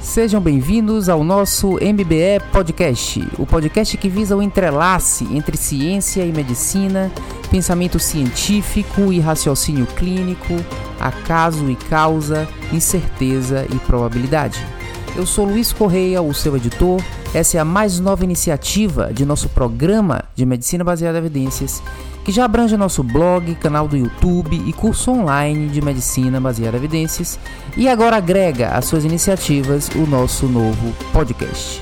Sejam bem-vindos ao nosso MBE Podcast, o podcast que visa o entrelace entre ciência e medicina, pensamento científico e raciocínio clínico, acaso e causa, incerteza e probabilidade. Eu sou Luiz Correia, o seu editor. Essa é a mais nova iniciativa de nosso programa de medicina baseada em evidências que já abrange nosso blog, canal do YouTube e curso online de medicina baseada em evidências, e agora agrega às suas iniciativas o nosso novo podcast.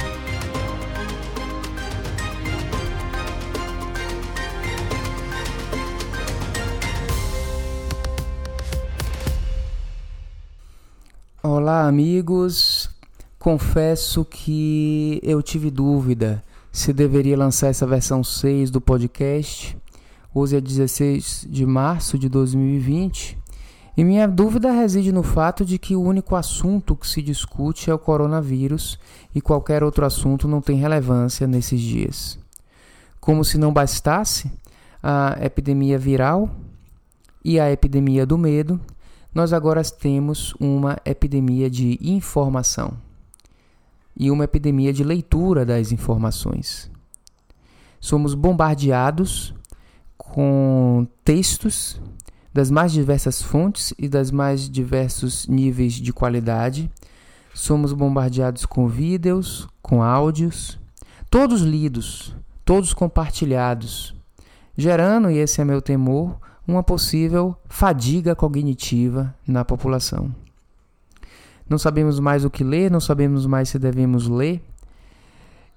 Olá, amigos. Confesso que eu tive dúvida se deveria lançar essa versão 6 do podcast Hoje é 16 de março de 2020 e minha dúvida reside no fato de que o único assunto que se discute é o coronavírus e qualquer outro assunto não tem relevância nesses dias. Como se não bastasse a epidemia viral e a epidemia do medo, nós agora temos uma epidemia de informação e uma epidemia de leitura das informações. Somos bombardeados com textos das mais diversas fontes e das mais diversos níveis de qualidade. Somos bombardeados com vídeos, com áudios, todos lidos, todos compartilhados, gerando, e esse é meu temor, uma possível fadiga cognitiva na população. Não sabemos mais o que ler, não sabemos mais se devemos ler,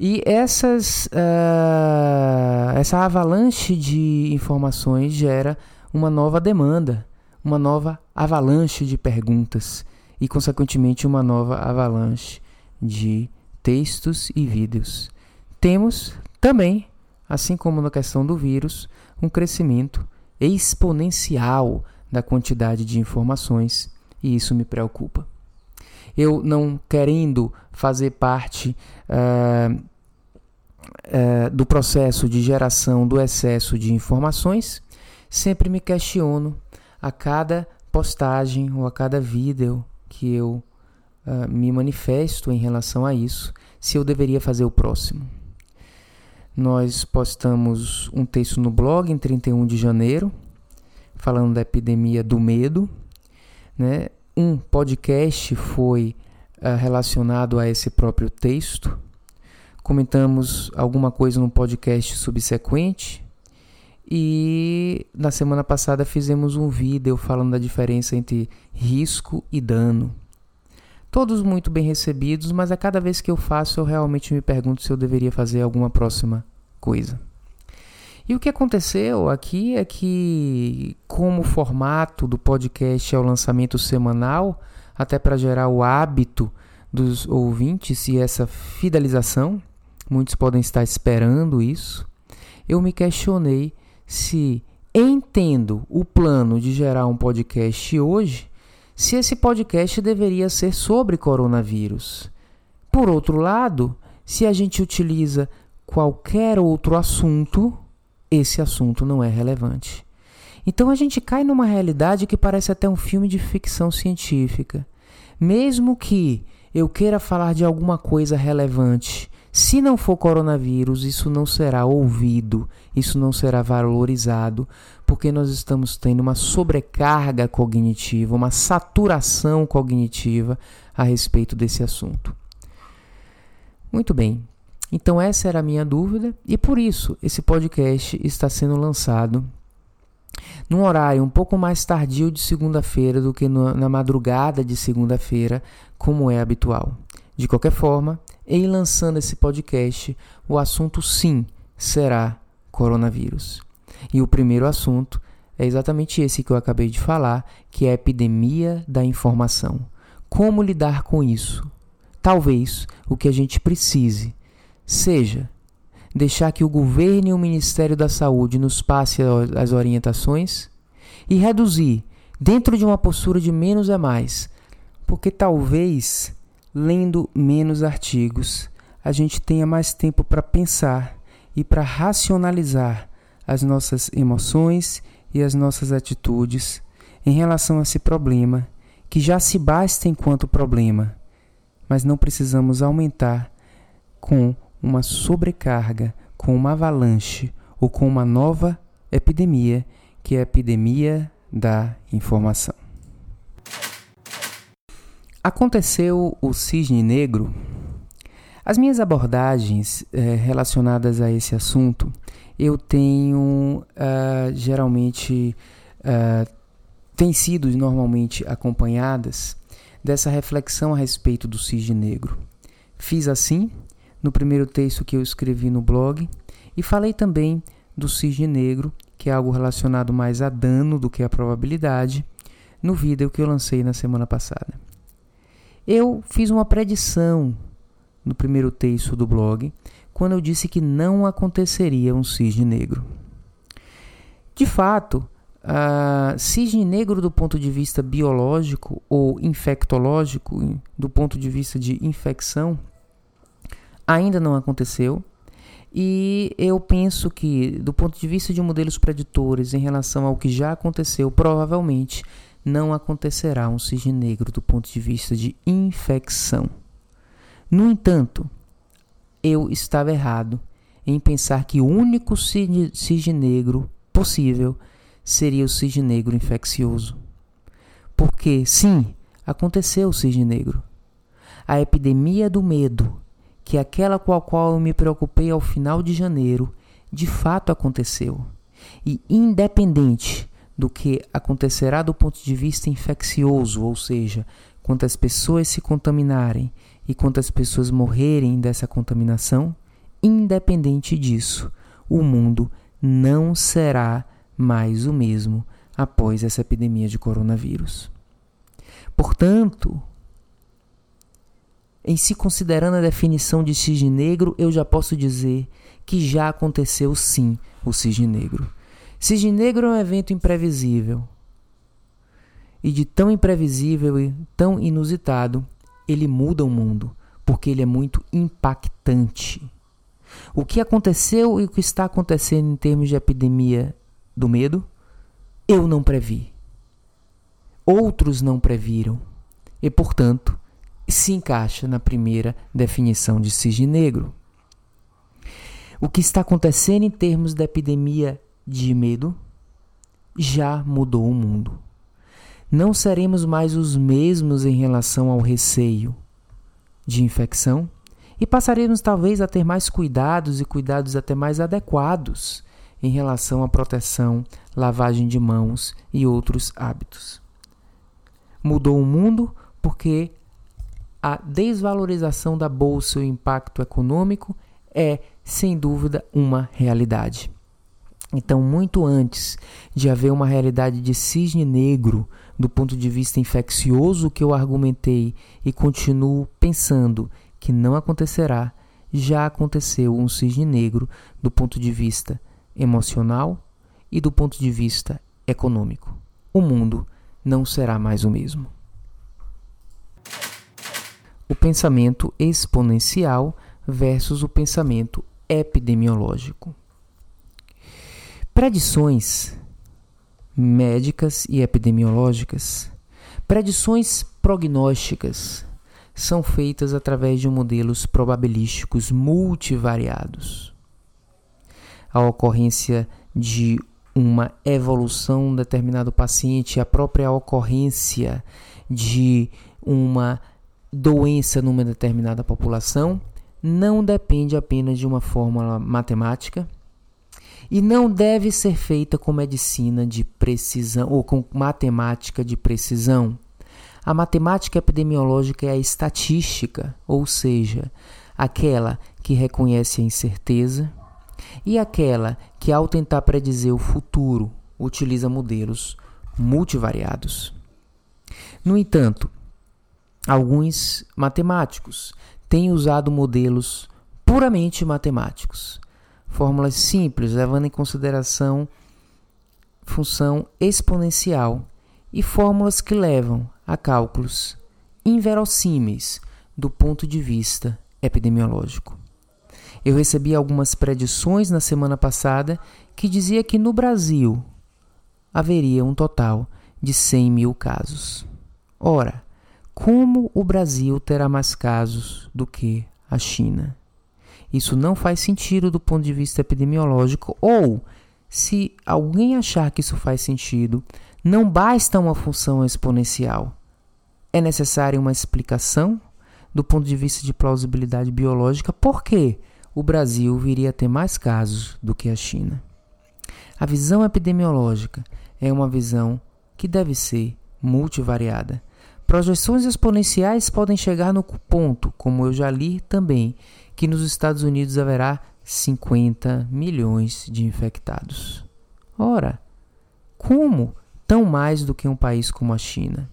e essas, uh, essa avalanche de informações gera uma nova demanda, uma nova avalanche de perguntas e, consequentemente, uma nova avalanche de textos e vídeos. Temos também, assim como na questão do vírus, um crescimento exponencial da quantidade de informações e isso me preocupa. Eu não querendo fazer parte uh, é, do processo de geração do excesso de informações, sempre me questiono a cada postagem ou a cada vídeo que eu uh, me manifesto em relação a isso, se eu deveria fazer o próximo. Nós postamos um texto no blog em 31 de janeiro, falando da epidemia do medo. Né? Um podcast foi uh, relacionado a esse próprio texto comentamos alguma coisa no podcast subsequente. E na semana passada fizemos um vídeo falando da diferença entre risco e dano. Todos muito bem recebidos, mas a cada vez que eu faço eu realmente me pergunto se eu deveria fazer alguma próxima coisa. E o que aconteceu aqui é que, como o formato do podcast é o lançamento semanal, até para gerar o hábito dos ouvintes e essa fidelização, muitos podem estar esperando isso, eu me questionei se entendo o plano de gerar um podcast hoje, se esse podcast deveria ser sobre coronavírus. Por outro lado, se a gente utiliza qualquer outro assunto, esse assunto não é relevante. Então a gente cai numa realidade que parece até um filme de ficção científica. Mesmo que eu queira falar de alguma coisa relevante se não for coronavírus, isso não será ouvido, isso não será valorizado, porque nós estamos tendo uma sobrecarga cognitiva, uma saturação cognitiva a respeito desse assunto. Muito bem. Então essa era a minha dúvida e por isso esse podcast está sendo lançado num horário um pouco mais tardio de segunda-feira do que na madrugada de segunda-feira, como é habitual. De qualquer forma, em lançando esse podcast, o assunto sim será coronavírus. E o primeiro assunto é exatamente esse que eu acabei de falar, que é a epidemia da informação. Como lidar com isso? Talvez o que a gente precise seja deixar que o governo e o Ministério da Saúde nos passe as orientações e reduzir dentro de uma postura de menos é mais, porque talvez lendo menos artigos, a gente tenha mais tempo para pensar e para racionalizar as nossas emoções e as nossas atitudes em relação a esse problema, que já se basta enquanto problema, mas não precisamos aumentar com uma sobrecarga, com uma avalanche ou com uma nova epidemia, que é a epidemia da informação. Aconteceu o cisne negro. As minhas abordagens eh, relacionadas a esse assunto, eu tenho uh, geralmente uh, têm sido normalmente acompanhadas dessa reflexão a respeito do cisne negro. Fiz assim no primeiro texto que eu escrevi no blog e falei também do cisne negro, que é algo relacionado mais a dano do que a probabilidade, no vídeo que eu lancei na semana passada. Eu fiz uma predição no primeiro texto do blog, quando eu disse que não aconteceria um cisne negro. De fato, a cisne negro do ponto de vista biológico ou infectológico, do ponto de vista de infecção, ainda não aconteceu. E eu penso que, do ponto de vista de modelos preditores em relação ao que já aconteceu, provavelmente não acontecerá um cisne negro do ponto de vista de infecção. No entanto, eu estava errado em pensar que o único cisne, negro possível seria o cisne negro infeccioso. Porque, sim, aconteceu o cisne negro. A epidemia do medo, que é aquela com a qual eu me preocupei ao final de janeiro, de fato aconteceu. E independente do que acontecerá do ponto de vista infeccioso, ou seja, quantas pessoas se contaminarem e quantas pessoas morrerem dessa contaminação, independente disso, o mundo não será mais o mesmo após essa epidemia de coronavírus. Portanto, em se considerando a definição de cisne negro, eu já posso dizer que já aconteceu sim o cisne negro. Cisne Negro é um evento imprevisível. E de tão imprevisível e tão inusitado, ele muda o mundo, porque ele é muito impactante. O que aconteceu e o que está acontecendo em termos de epidemia do medo, eu não previ. Outros não previram. E, portanto, se encaixa na primeira definição de cisne negro. O que está acontecendo em termos da epidemia de medo já mudou o mundo. Não seremos mais os mesmos em relação ao receio de infecção e passaremos talvez a ter mais cuidados e cuidados até mais adequados em relação à proteção, lavagem de mãos e outros hábitos. Mudou o mundo porque a desvalorização da bolsa e o impacto econômico é, sem dúvida, uma realidade. Então, muito antes de haver uma realidade de cisne negro do ponto de vista infeccioso que eu argumentei e continuo pensando que não acontecerá, já aconteceu um cisne negro do ponto de vista emocional e do ponto de vista econômico. O mundo não será mais o mesmo. O pensamento exponencial versus o pensamento epidemiológico. Predições médicas e epidemiológicas, predições prognósticas, são feitas através de modelos probabilísticos multivariados. A ocorrência de uma evolução determinado paciente, a própria ocorrência de uma doença numa determinada população, não depende apenas de uma fórmula matemática e não deve ser feita com medicina de precisão ou com matemática de precisão. A matemática epidemiológica é a estatística, ou seja, aquela que reconhece a incerteza e aquela que, ao tentar predizer o futuro, utiliza modelos multivariados. No entanto, alguns matemáticos têm usado modelos puramente matemáticos fórmulas simples, levando em consideração função exponencial e fórmulas que levam a cálculos inverossímeis do ponto de vista epidemiológico. Eu recebi algumas predições na semana passada que dizia que no Brasil haveria um total de 100 mil casos. Ora, como o Brasil terá mais casos do que a China? Isso não faz sentido do ponto de vista epidemiológico, ou, se alguém achar que isso faz sentido, não basta uma função exponencial. É necessária uma explicação do ponto de vista de plausibilidade biológica por que o Brasil viria a ter mais casos do que a China. A visão epidemiológica é uma visão que deve ser multivariada Projeções exponenciais podem chegar no ponto, como eu já li também, que nos Estados Unidos haverá 50 milhões de infectados. Ora, como tão mais do que um país como a China?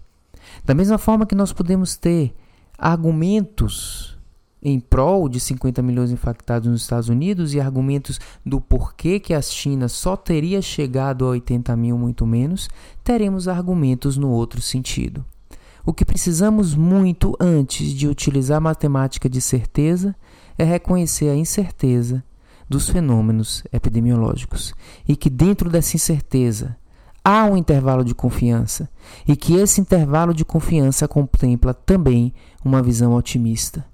Da mesma forma que nós podemos ter argumentos em prol de 50 milhões infectados nos Estados Unidos e argumentos do porquê que a China só teria chegado a 80 mil, muito menos, teremos argumentos no outro sentido. O que precisamos muito antes de utilizar matemática de certeza é reconhecer a incerteza dos fenômenos epidemiológicos e que dentro dessa incerteza há um intervalo de confiança e que esse intervalo de confiança contempla também uma visão otimista,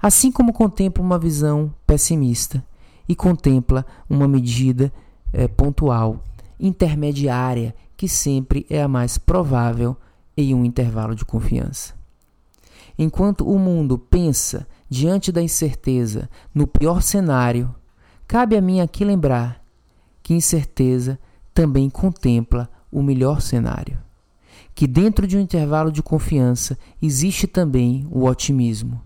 assim como contempla uma visão pessimista e contempla uma medida é, pontual intermediária que sempre é a mais provável em um intervalo de confiança. Enquanto o mundo pensa diante da incerteza no pior cenário, cabe a mim aqui lembrar que incerteza também contempla o melhor cenário. Que dentro de um intervalo de confiança existe também o otimismo.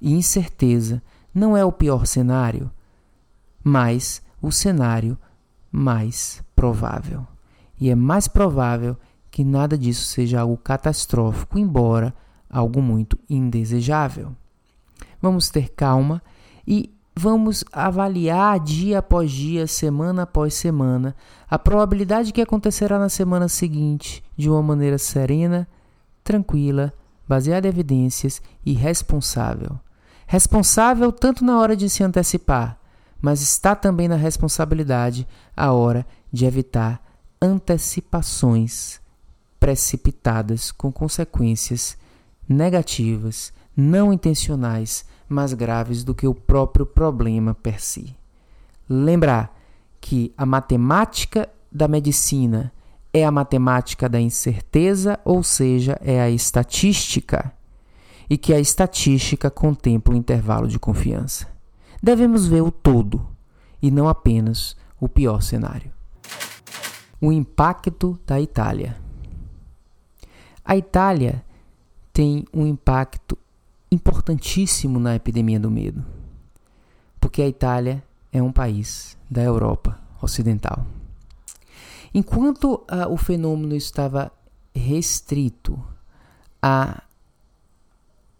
E incerteza não é o pior cenário, mas o cenário mais provável. E é mais provável que nada disso seja algo catastrófico, embora algo muito indesejável. Vamos ter calma e vamos avaliar dia após dia, semana após semana, a probabilidade que acontecerá na semana seguinte de uma maneira serena, tranquila, baseada em evidências e responsável. Responsável tanto na hora de se antecipar, mas está também na responsabilidade a hora de evitar antecipações precipitadas com consequências negativas, não intencionais, mas graves do que o próprio problema per si. Lembrar que a matemática da medicina é a matemática da incerteza, ou seja, é a estatística, e que a estatística contempla o intervalo de confiança. Devemos ver o todo e não apenas o pior cenário. O impacto da Itália. A Itália tem um impacto importantíssimo na epidemia do medo, porque a Itália é um país da Europa Ocidental. Enquanto uh, o fenômeno estava restrito a,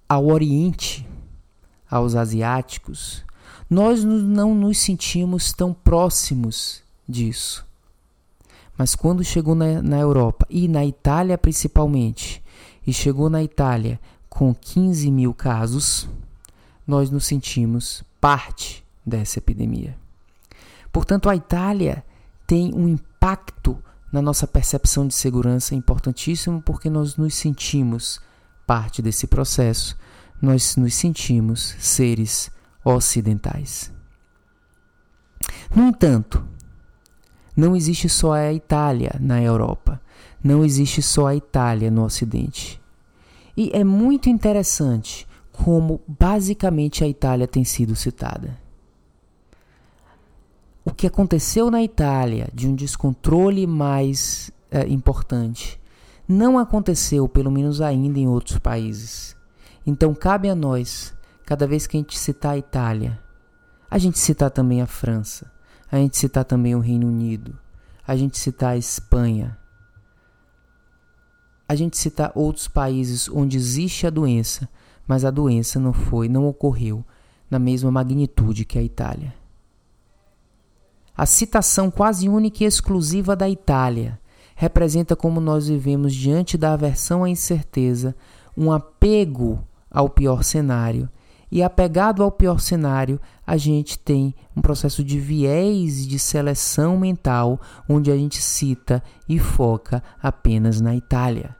ao Oriente, aos asiáticos, nós não nos sentimos tão próximos disso. Mas quando chegou na, na Europa e na Itália principalmente, e chegou na Itália com 15 mil casos, nós nos sentimos parte dessa epidemia. Portanto, a Itália tem um impacto na nossa percepção de segurança importantíssimo porque nós nos sentimos parte desse processo, nós nos sentimos seres ocidentais. No entanto, não existe só a Itália na Europa, não existe só a Itália no Ocidente. E é muito interessante como basicamente a Itália tem sido citada. O que aconteceu na Itália de um descontrole mais é, importante não aconteceu, pelo menos ainda, em outros países. Então cabe a nós, cada vez que a gente citar a Itália, a gente citar também a França, a gente citar também o Reino Unido, a gente citar a Espanha, a gente citar outros países onde existe a doença, mas a doença não foi, não ocorreu na mesma magnitude que a Itália. A citação quase única e exclusiva da Itália representa como nós vivemos diante da aversão à incerteza, um apego ao pior cenário e apegado ao pior cenário, a gente tem um processo de viés de seleção mental, onde a gente cita e foca apenas na Itália.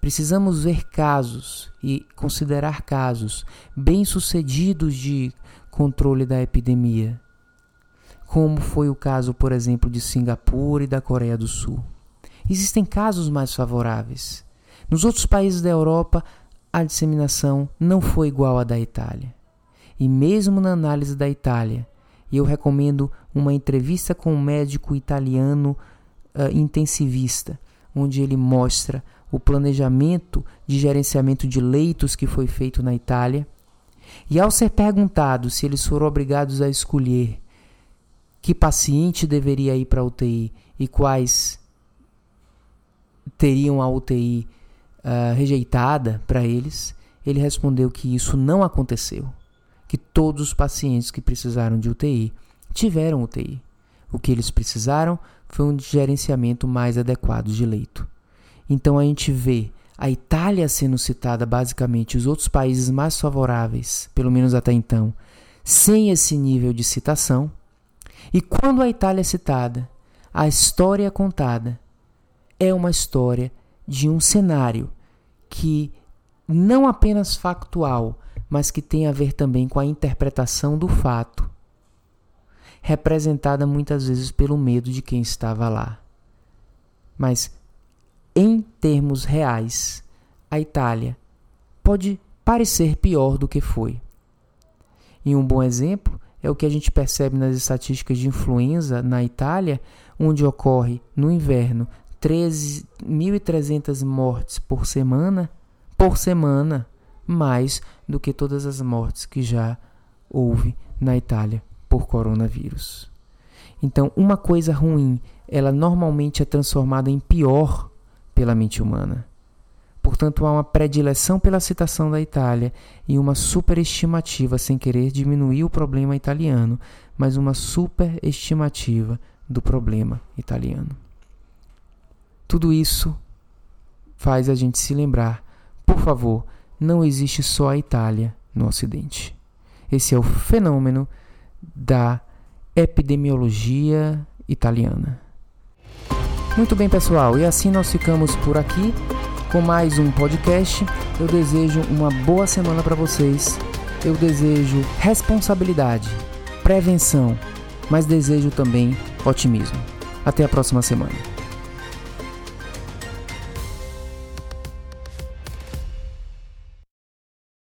Precisamos ver casos e considerar casos bem-sucedidos de controle da epidemia, como foi o caso, por exemplo, de Singapura e da Coreia do Sul. Existem casos mais favoráveis. Nos outros países da Europa, a disseminação não foi igual à da Itália. E mesmo na análise da Itália, eu recomendo uma entrevista com um médico italiano uh, intensivista, onde ele mostra o planejamento de gerenciamento de leitos que foi feito na Itália. E ao ser perguntado se eles foram obrigados a escolher que paciente deveria ir para a UTI e quais teriam a UTI uh, ah, rejeitada para eles, ele respondeu que isso não aconteceu, que todos os pacientes que precisaram de UTI tiveram UTI. O que eles precisaram foi um gerenciamento mais adequado de leito. Então a gente vê a Itália sendo citada basicamente, os outros países mais favoráveis, pelo menos até então, sem esse nível de citação. E quando a Itália é citada, a história contada é uma história de um cenário que não apenas factual, mas que tem a ver também com a interpretação do fato, representada muitas vezes pelo medo de quem estava lá. Mas em termos reais, a Itália pode parecer pior do que foi. E um bom exemplo é o que a gente percebe nas estatísticas de influenza na Itália, onde ocorre no inverno 13.300 mortes por semana, por semana, mais do que todas as mortes que já houve na Itália por coronavírus. Então, uma coisa ruim, ela normalmente é transformada em pior pela mente humana. Portanto, há uma predileção pela citação da Itália e uma superestimativa, sem querer diminuir o problema italiano, mas uma superestimativa do problema italiano. Tudo isso faz a gente se lembrar, por favor, não existe só a Itália no Ocidente. Esse é o fenômeno da epidemiologia italiana. Muito bem, pessoal, e assim nós ficamos por aqui com mais um podcast. Eu desejo uma boa semana para vocês. Eu desejo responsabilidade, prevenção, mas desejo também otimismo. Até a próxima semana.